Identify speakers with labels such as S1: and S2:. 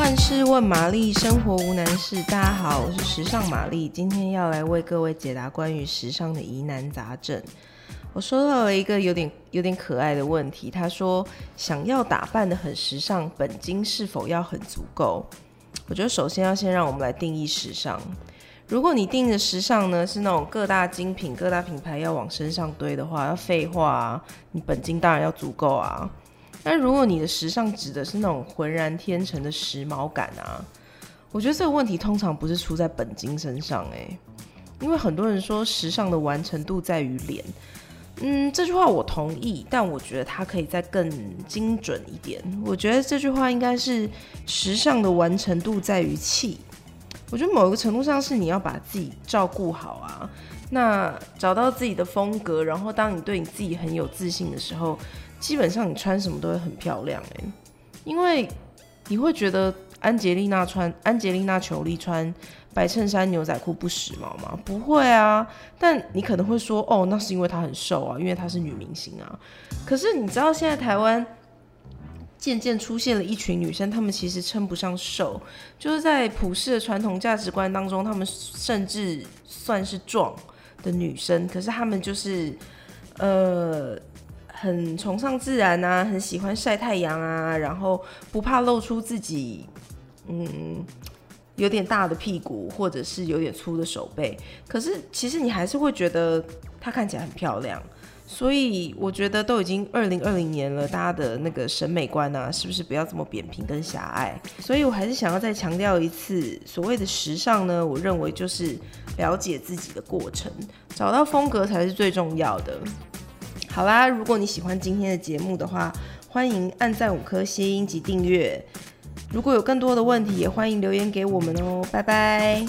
S1: 万事问玛丽，生活无难事。大家好，我是时尚玛丽，今天要来为各位解答关于时尚的疑难杂症。我收到了一个有点有点可爱的问题，他说想要打扮得很时尚，本金是否要很足够？我觉得首先要先让我们来定义时尚。如果你定的时尚呢是那种各大精品、各大品牌要往身上堆的话，要废话啊，你本金当然要足够啊。但如果你的时尚指的是那种浑然天成的时髦感啊，我觉得这个问题通常不是出在本金身上诶、因为很多人说时尚的完成度在于脸，嗯，这句话我同意，但我觉得它可以再更精准一点。我觉得这句话应该是时尚的完成度在于气。我觉得某一个程度上是你要把自己照顾好啊，那找到自己的风格，然后当你对你自己很有自信的时候。基本上你穿什么都会很漂亮哎，因为你会觉得安吉丽娜穿安吉丽娜裘丽穿白衬衫牛仔裤不时髦吗？不会啊，但你可能会说哦，那是因为她很瘦啊，因为她是女明星啊。可是你知道现在台湾渐渐出现了一群女生，她们其实称不上瘦，就是在普世的传统价值观当中，她们甚至算是壮的女生，可是她们就是呃。很崇尚自然啊，很喜欢晒太阳啊，然后不怕露出自己，嗯，有点大的屁股或者是有点粗的手背。可是其实你还是会觉得她看起来很漂亮。所以我觉得都已经二零二零年了，大家的那个审美观啊，是不是不要这么扁平跟狭隘？所以我还是想要再强调一次，所谓的时尚呢，我认为就是了解自己的过程，找到风格才是最重要的。好啦，如果你喜欢今天的节目的话，欢迎按赞五颗星及订阅。如果有更多的问题，也欢迎留言给我们哦。拜拜。